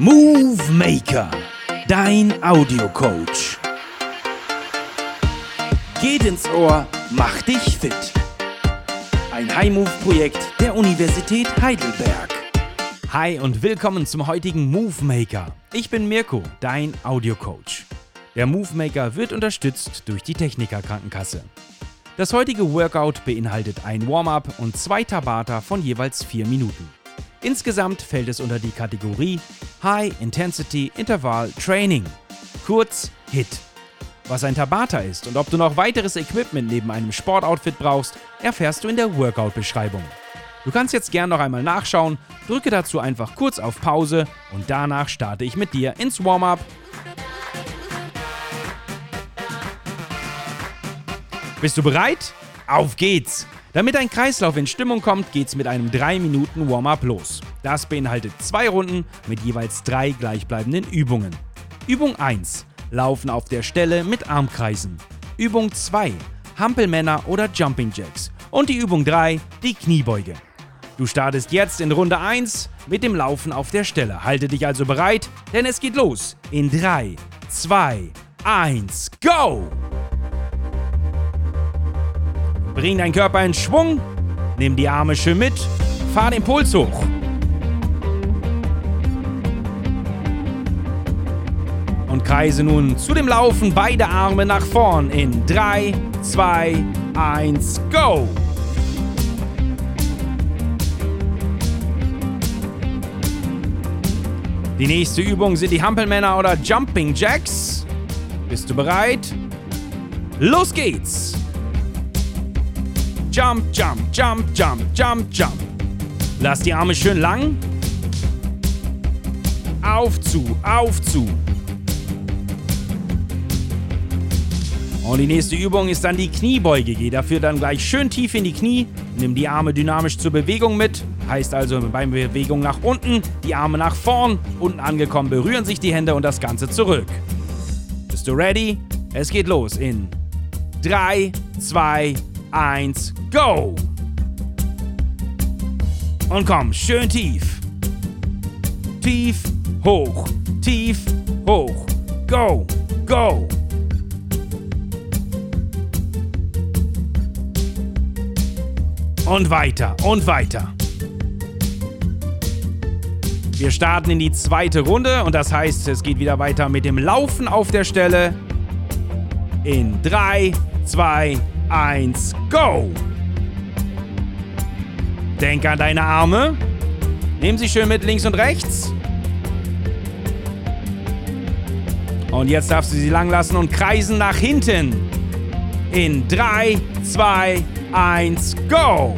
Movie Maker, dein Audiocoach. Geht ins Ohr, mach dich fit. Ein High-Move-Projekt der Universität Heidelberg. Hi und willkommen zum heutigen Move Maker. Ich bin Mirko, dein Audiocoach. Der Move Maker wird unterstützt durch die Techniker Krankenkasse. Das heutige Workout beinhaltet ein Warm-up und zwei Tabata von jeweils vier Minuten. Insgesamt fällt es unter die Kategorie High Intensity Interval Training, kurz HIT. Was ein Tabata ist und ob du noch weiteres Equipment neben einem Sportoutfit brauchst, erfährst du in der Workout-Beschreibung. Du kannst jetzt gern noch einmal nachschauen, drücke dazu einfach kurz auf Pause und danach starte ich mit dir ins Warm-up. Bist du bereit? Auf geht's! Damit dein Kreislauf in Stimmung kommt, geht's mit einem 3 Minuten Warm-up los. Das beinhaltet zwei Runden mit jeweils drei gleichbleibenden Übungen. Übung 1: Laufen auf der Stelle mit Armkreisen. Übung 2: Hampelmänner oder Jumping Jacks. Und die Übung 3: die Kniebeuge. Du startest jetzt in Runde 1 mit dem Laufen auf der Stelle. Halte dich also bereit, denn es geht los. In 3, 2, 1, go! Bring deinen Körper in Schwung, nimm die Arme schön mit, fahr den Puls hoch. Und kreise nun zu dem Laufen beide Arme nach vorn in 3, 2, 1, go! Die nächste Übung sind die Hampelmänner oder Jumping Jacks. Bist du bereit? Los geht's! Jump, jump, jump, jump, jump, jump. Lass die Arme schön lang. Auf zu, auf zu. Und die nächste Übung ist dann die Kniebeuge. Geh dafür dann gleich schön tief in die Knie. Nimm die Arme dynamisch zur Bewegung mit. Heißt also bei Bewegung nach unten, die Arme nach vorn. Unten angekommen berühren sich die Hände und das Ganze zurück. Bist du ready? Es geht los in 3, 2, 1, go! Und komm, schön tief. Tief, hoch, tief, hoch. Go, go. Und weiter und weiter. Wir starten in die zweite Runde und das heißt, es geht wieder weiter mit dem Laufen auf der Stelle. In 3, 2, 1, go! Denk an deine Arme. Nimm sie schön mit links und rechts. Und jetzt darfst du sie lang lassen und kreisen nach hinten. In 3, 2, 1, go!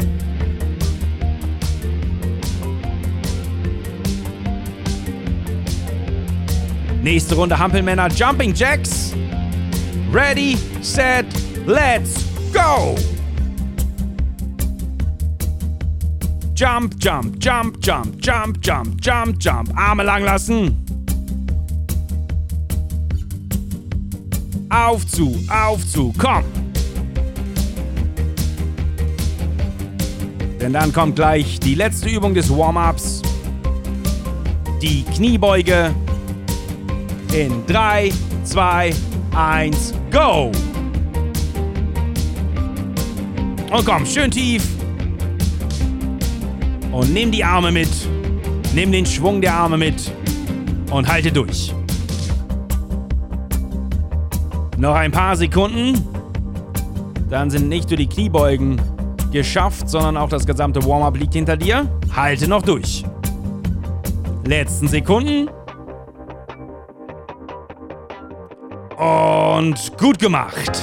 Nächste Runde Hampelmänner Jumping Jacks. Ready, set, let's go! Jump, jump, jump, jump, jump, jump, jump, jump. Arme lang lassen. Auf zu, auf zu, komm! Denn dann kommt gleich die letzte Übung des Warm-ups. Die Kniebeuge. In 3, 2, 1, go! Und komm, schön tief. Und nimm die Arme mit. Nimm den Schwung der Arme mit. Und halte durch. Noch ein paar Sekunden. Dann sind nicht nur die Kniebeugen geschafft, sondern auch das gesamte Warm-up liegt hinter dir. Halte noch durch. Letzten Sekunden. Und gut gemacht.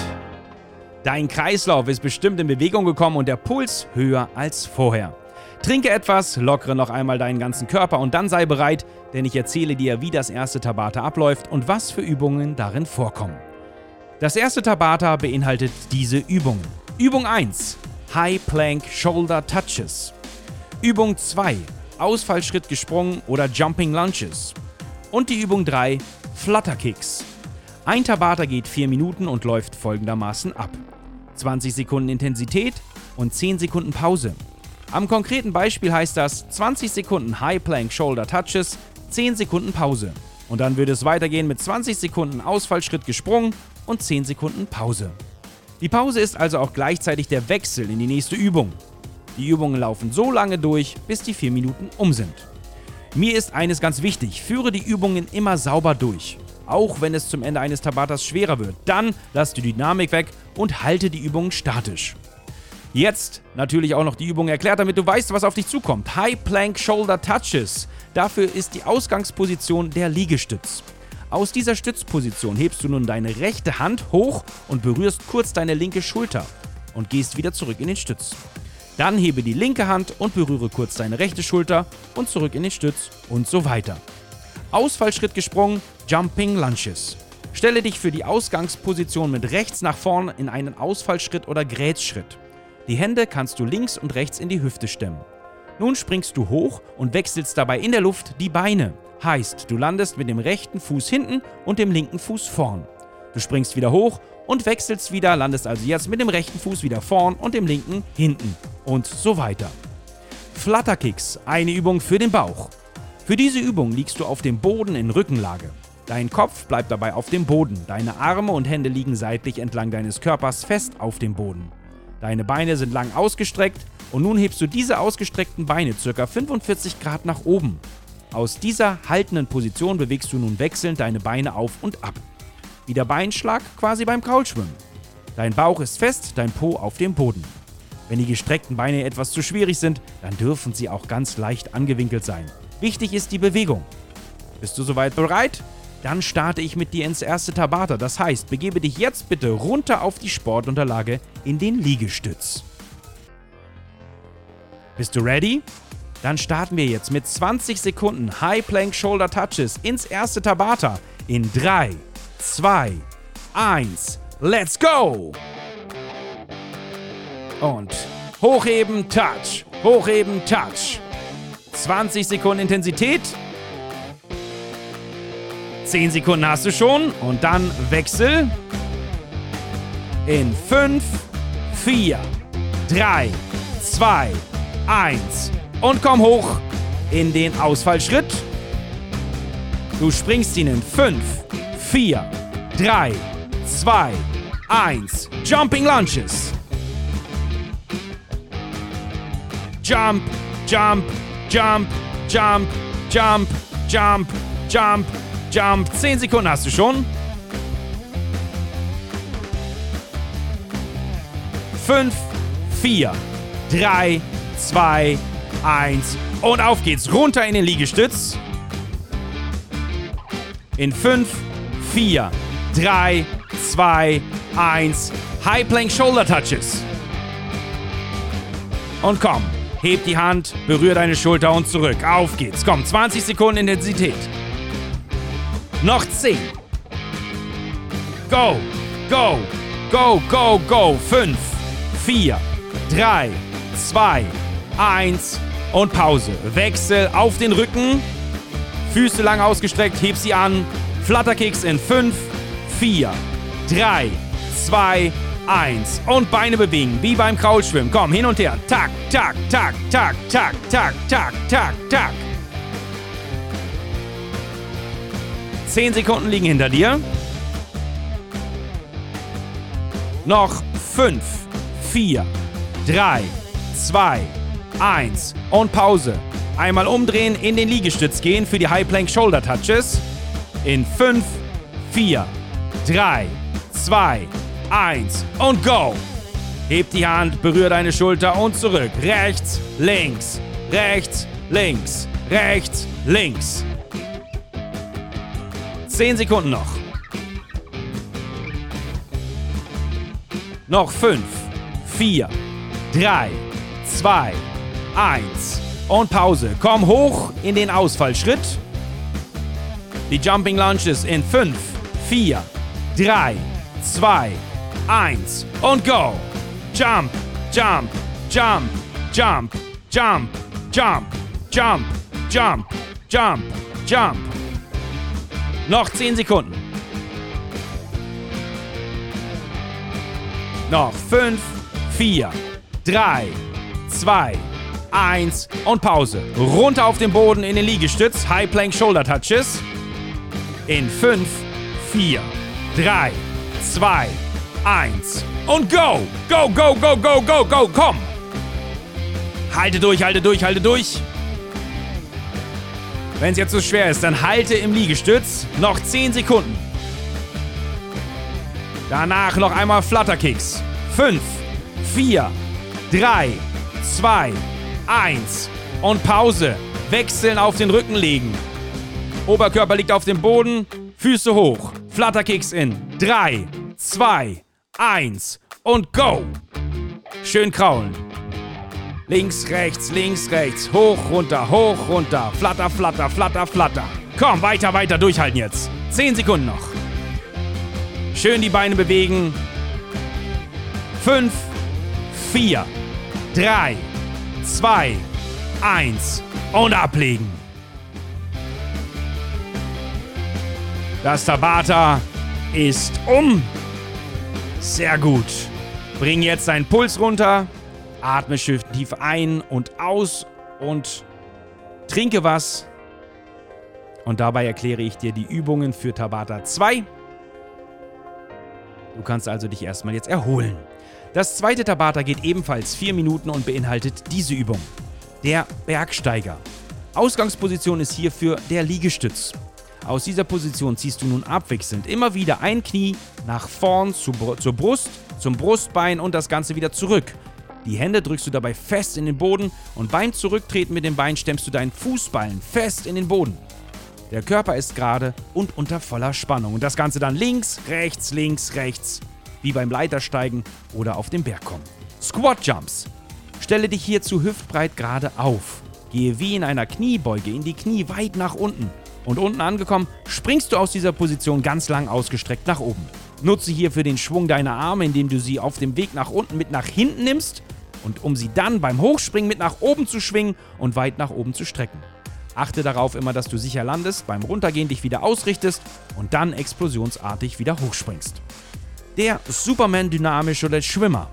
Dein Kreislauf ist bestimmt in Bewegung gekommen und der Puls höher als vorher. Trinke etwas, lockere noch einmal deinen ganzen Körper und dann sei bereit, denn ich erzähle dir, wie das erste Tabata abläuft und was für Übungen darin vorkommen. Das erste Tabata beinhaltet diese Übungen. Übung 1: High Plank Shoulder Touches. Übung 2: Ausfallschritt gesprungen oder Jumping Lunges. Und die Übung 3: Flutter Kicks. Ein Tabata geht 4 Minuten und läuft folgendermaßen ab. 20 Sekunden Intensität und 10 Sekunden Pause. Am konkreten Beispiel heißt das 20 Sekunden High Plank Shoulder Touches, 10 Sekunden Pause. Und dann würde es weitergehen mit 20 Sekunden Ausfallschritt gesprungen und 10 Sekunden Pause. Die Pause ist also auch gleichzeitig der Wechsel in die nächste Übung. Die Übungen laufen so lange durch, bis die 4 Minuten um sind. Mir ist eines ganz wichtig, führe die Übungen immer sauber durch. Auch wenn es zum Ende eines Tabatas schwerer wird, dann lass die Dynamik weg und halte die Übungen statisch. Jetzt natürlich auch noch die Übung erklärt, damit du weißt, was auf dich zukommt. High Plank Shoulder Touches. Dafür ist die Ausgangsposition der Liegestütz. Aus dieser Stützposition hebst du nun deine rechte Hand hoch und berührst kurz deine linke Schulter und gehst wieder zurück in den Stütz. Dann hebe die linke Hand und berühre kurz deine rechte Schulter und zurück in den Stütz und so weiter. Ausfallschritt gesprungen, Jumping Lunches. Stelle dich für die Ausgangsposition mit rechts nach vorn in einen Ausfallschritt oder Grätschritt. Die Hände kannst du links und rechts in die Hüfte stemmen. Nun springst du hoch und wechselst dabei in der Luft die Beine. Heißt, du landest mit dem rechten Fuß hinten und dem linken Fuß vorn. Du springst wieder hoch und wechselst wieder, landest also jetzt mit dem rechten Fuß wieder vorn und dem linken hinten und so weiter. Flutterkicks, eine Übung für den Bauch. Für diese Übung liegst du auf dem Boden in Rückenlage. Dein Kopf bleibt dabei auf dem Boden, deine Arme und Hände liegen seitlich entlang deines Körpers fest auf dem Boden. Deine Beine sind lang ausgestreckt und nun hebst du diese ausgestreckten Beine ca. 45 Grad nach oben. Aus dieser haltenden Position bewegst du nun wechselnd deine Beine auf und ab. Wie der Beinschlag quasi beim Kraulschwimmen. Dein Bauch ist fest, dein Po auf dem Boden. Wenn die gestreckten Beine etwas zu schwierig sind, dann dürfen sie auch ganz leicht angewinkelt sein. Wichtig ist die Bewegung. Bist du soweit bereit? Dann starte ich mit dir ins erste Tabata. Das heißt, begebe dich jetzt bitte runter auf die Sportunterlage in den Liegestütz. Bist du ready? Dann starten wir jetzt mit 20 Sekunden High Plank Shoulder Touches ins erste Tabata in 3, 2, 1, let's go! Und hochheben, Touch, hochheben, Touch. 20 Sekunden Intensität. 10 Sekunden hast du schon und dann Wechsel. In 5, 4, 3, 2, 1 und komm hoch in den Ausfallschritt. Du springst ihn in 5, 4, 3, 2, 1. Jumping Lunches. Jump, jump, jump, jump, jump, jump, jump, jump. 10 Sekunden hast du schon. 5, 4, 3, 2, 1 und auf geht's. Runter in den Liegestütz. In 5, 4, 3, 2, 1. High Plank Shoulder Touches. Und komm, heb die Hand, berühr deine Schulter und zurück. Auf geht's. Komm, 20 Sekunden Intensität. Noch 10. Go, go, go, go, go. 5, 4, 3, 2, 1 und Pause. Wechsel auf den Rücken. Füße lang ausgestreckt, heb sie an. Flutterkicks in 5, 4, 3, 2, 1. Und Beine bewegen, wie beim Kraulschwimmen. Komm, hin und her. Tak, tak, tak, tak, tak, tak, tak, tak, tak. 10 Sekunden liegen hinter dir. Noch 5, 4, 3, 2, 1 und Pause. Einmal umdrehen, in den Liegestütz gehen für die High Plank Shoulder Touches. In 5, 4, 3, 2, 1 und go. Heb die Hand, berühre deine Schulter und zurück. Rechts, links, rechts, links, rechts, links. 10 Sekunden noch. Noch 5, 4, 3, 2, 1 und Pause. Komm hoch in den Ausfallschritt. Die Jumping Lunges in 5, 4, 3, 2, 1 und go. Jump, jump, jump, jump, jump, jump, jump, jump, jump, jump. Noch 10 Sekunden. Noch 5, 4, 3, 2, 1 und Pause. Runter auf den Boden in den Liegestütz. High Plank Shoulder Touches. In 5, 4, 3, 2, 1 und go! Go, go, go, go, go, go, komm! Halte durch, halte durch, halte durch. Wenn es jetzt so schwer ist, dann halte im Liegestütz. Noch 10 Sekunden. Danach noch einmal Flutterkicks. 5, 4, 3, 2, 1 und Pause. Wechseln auf den Rücken legen. Oberkörper liegt auf dem Boden, Füße hoch. Flutterkicks in 3, 2, 1 und go. Schön kraulen. Links, rechts, links, rechts. Hoch, runter, hoch, runter. Flatter, flatter, flatter, flatter. Komm, weiter, weiter durchhalten jetzt. 10 Sekunden noch. Schön die Beine bewegen. 5, 4, 3, 2, 1 und ablegen. Das Tabata ist um. Sehr gut. Bring jetzt deinen Puls runter. Atme schön tief ein und aus und trinke was. Und dabei erkläre ich dir die Übungen für Tabata 2. Du kannst also dich erstmal jetzt erholen. Das zweite Tabata geht ebenfalls 4 Minuten und beinhaltet diese Übung. Der Bergsteiger. Ausgangsposition ist hierfür der Liegestütz. Aus dieser Position ziehst du nun abwechselnd immer wieder ein Knie nach vorn zu, zur Brust, zum Brustbein und das Ganze wieder zurück. Die Hände drückst du dabei fest in den Boden und beim Zurücktreten mit dem Bein stemmst du deinen Fußballen fest in den Boden. Der Körper ist gerade und unter voller Spannung und das Ganze dann links, rechts, links, rechts, wie beim Leitersteigen oder auf dem Berg kommen. Squat Jumps. Stelle dich hierzu hüftbreit gerade auf. Gehe wie in einer Kniebeuge in die Knie weit nach unten. Und unten angekommen, springst du aus dieser Position ganz lang ausgestreckt nach oben. Nutze hierfür den Schwung deiner Arme, indem du sie auf dem Weg nach unten mit nach hinten nimmst und um sie dann beim Hochspringen mit nach oben zu schwingen und weit nach oben zu strecken. Achte darauf immer, dass du sicher landest, beim Runtergehen dich wieder ausrichtest und dann explosionsartig wieder hochspringst. Der Superman dynamisch oder Schwimmer.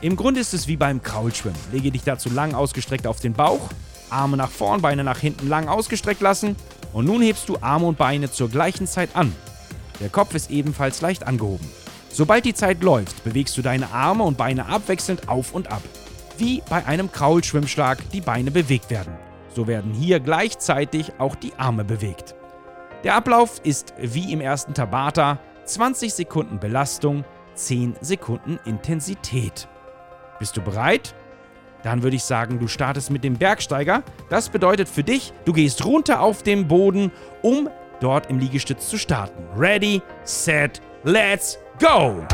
Im Grunde ist es wie beim Kraulschwimmen. Lege dich dazu lang ausgestreckt auf den Bauch, Arme nach vorn, Beine nach hinten lang ausgestreckt lassen und nun hebst du Arme und Beine zur gleichen Zeit an. Der Kopf ist ebenfalls leicht angehoben. Sobald die Zeit läuft, bewegst du deine Arme und Beine abwechselnd auf und ab. Wie bei einem Kraulschwimmschlag die Beine bewegt werden. So werden hier gleichzeitig auch die Arme bewegt. Der Ablauf ist wie im ersten Tabata 20 Sekunden Belastung, 10 Sekunden Intensität. Bist du bereit? Dann würde ich sagen, du startest mit dem Bergsteiger. Das bedeutet für dich, du gehst runter auf den Boden, um dort im Liegestütz zu starten. Ready, set, let's go!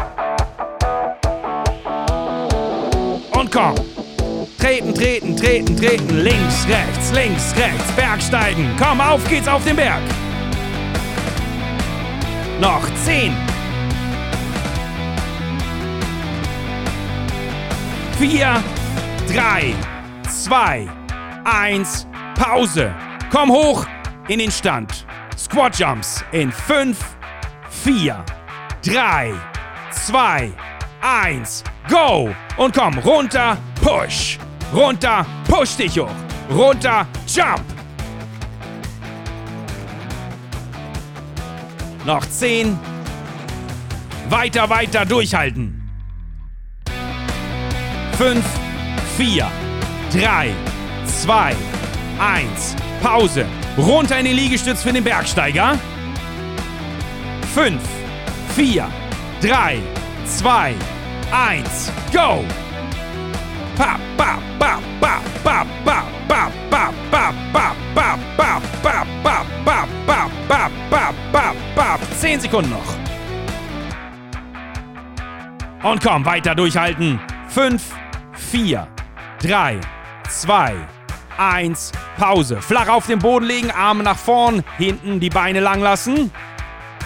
Und komm! Treten, treten, treten, treten, links, rechts, links, rechts, Bergsteigen. Komm, auf geht's auf den Berg! Noch 10, 4, 3, 2, 1, Pause. Komm hoch in den Stand. Squat Jumps in 5, 4, 3, 2, 1, go! Und komm, runter, push. Runter, push dich hoch. Runter, jump. Noch 10. Weiter, weiter durchhalten. 5, 4, 3, 2, 1. Pause. Runter in den Liegestütz für den Bergsteiger. 5, 4, 3, 2, 1. Go! 10 Sekunden noch. Und komm, weiter durchhalten. 5, 4, 3, 2, 1. Pause. Flach auf den Boden legen, Arme nach vorn, hinten die Beine lang lassen.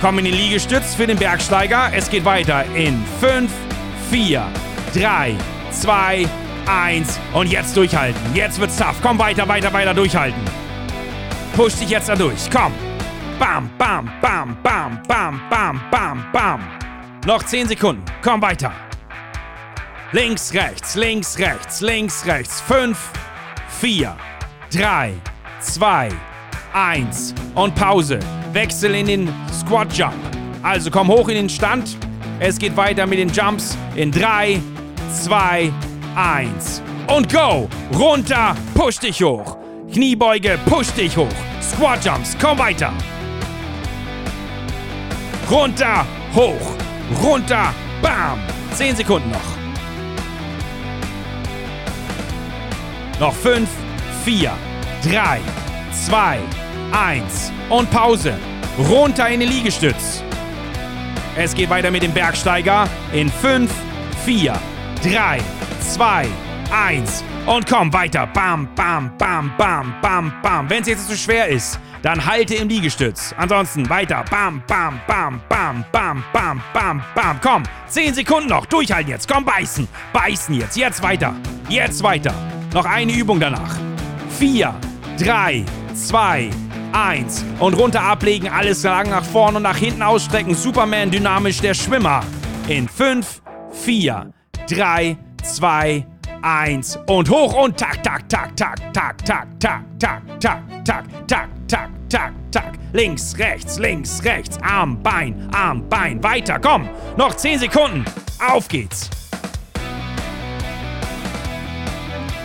Komm in den Liegestütz für den Bergsteiger. Es geht weiter in 5, 4, 3, 2, 1 und jetzt durchhalten. Jetzt wird's tough. Komm weiter, weiter, weiter durchhalten. Push dich jetzt da durch. Komm. Bam, bam, bam, bam, bam, bam, bam, bam. Noch 10 Sekunden. Komm weiter. Links, rechts, links, rechts, links, rechts. 5, 4, 3, 2, 1 und Pause. Wechsel in den Squat Jump. Also komm hoch in den Stand. Es geht weiter mit den Jumps in 3, 2, 1 und go! Runter, push dich hoch. Kniebeuge, push dich hoch. Squat Jumps, komm weiter. Runter, hoch, runter, bam. 10 Sekunden noch. Noch 5, 4, 3, 2, 1 und Pause. Runter in den Liegestütz. Es geht weiter mit dem Bergsteiger in 5, 4, 3, 2, 1 und komm weiter. Bam, bam, bam, bam, bam, bam. Wenn es jetzt zu schwer ist, dann halte im Liegestütz. Ansonsten weiter. Bam, bam, bam, bam, bam, bam, bam, bam. Komm, 10 Sekunden noch. Durchhalten jetzt. Komm, beißen. Beißen jetzt. Jetzt weiter. Jetzt weiter. Noch eine Übung danach. 4, 3, 2, 1. Und runter ablegen. Alles lang nach vorne und nach hinten ausstrecken. Superman dynamisch der Schwimmer. In 5, 4, 3, 2, 1 und hoch und tak, tak, tak, tak, tak, tak, tak, tak, tak, tak, tak, tak, tak, tak. Links, rechts, links, rechts. Arm, Bein, Arm, Bein. Weiter, komm. Noch 10 Sekunden. Auf geht's.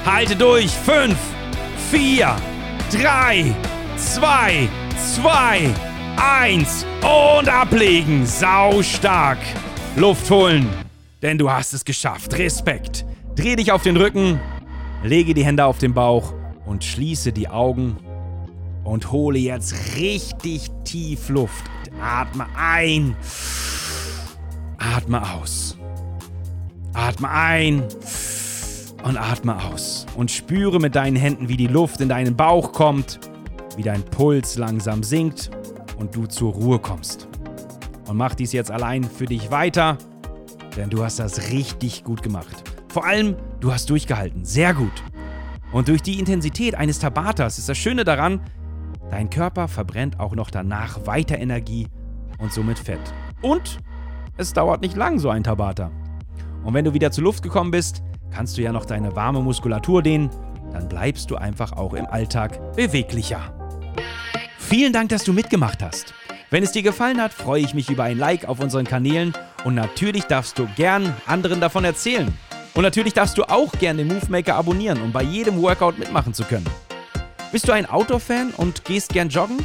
Halte durch. 5, 4, 3, 2, 2, 1 und ablegen. Sau stark. Luft holen. Denn du hast es geschafft. Respekt. Dreh dich auf den Rücken, lege die Hände auf den Bauch und schließe die Augen und hole jetzt richtig tief Luft. Atme ein, atme aus. Atme ein und atme aus. Und spüre mit deinen Händen, wie die Luft in deinen Bauch kommt, wie dein Puls langsam sinkt und du zur Ruhe kommst. Und mach dies jetzt allein für dich weiter, denn du hast das richtig gut gemacht. Vor allem, du hast durchgehalten. Sehr gut. Und durch die Intensität eines Tabatas ist das Schöne daran, dein Körper verbrennt auch noch danach weiter Energie und somit Fett. Und es dauert nicht lang, so ein Tabata. Und wenn du wieder zur Luft gekommen bist, kannst du ja noch deine warme Muskulatur dehnen, dann bleibst du einfach auch im Alltag beweglicher. Vielen Dank, dass du mitgemacht hast. Wenn es dir gefallen hat, freue ich mich über ein Like auf unseren Kanälen und natürlich darfst du gern anderen davon erzählen. Und natürlich darfst du auch gerne den Movemaker abonnieren, um bei jedem Workout mitmachen zu können. Bist du ein Outdoor-Fan und gehst gern joggen?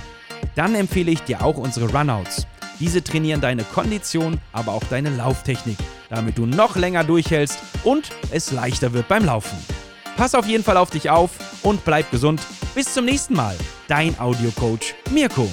Dann empfehle ich dir auch unsere Runouts. Diese trainieren deine Kondition, aber auch deine Lauftechnik, damit du noch länger durchhältst und es leichter wird beim Laufen. Pass auf jeden Fall auf dich auf und bleib gesund. Bis zum nächsten Mal. Dein Audiocoach Mirko.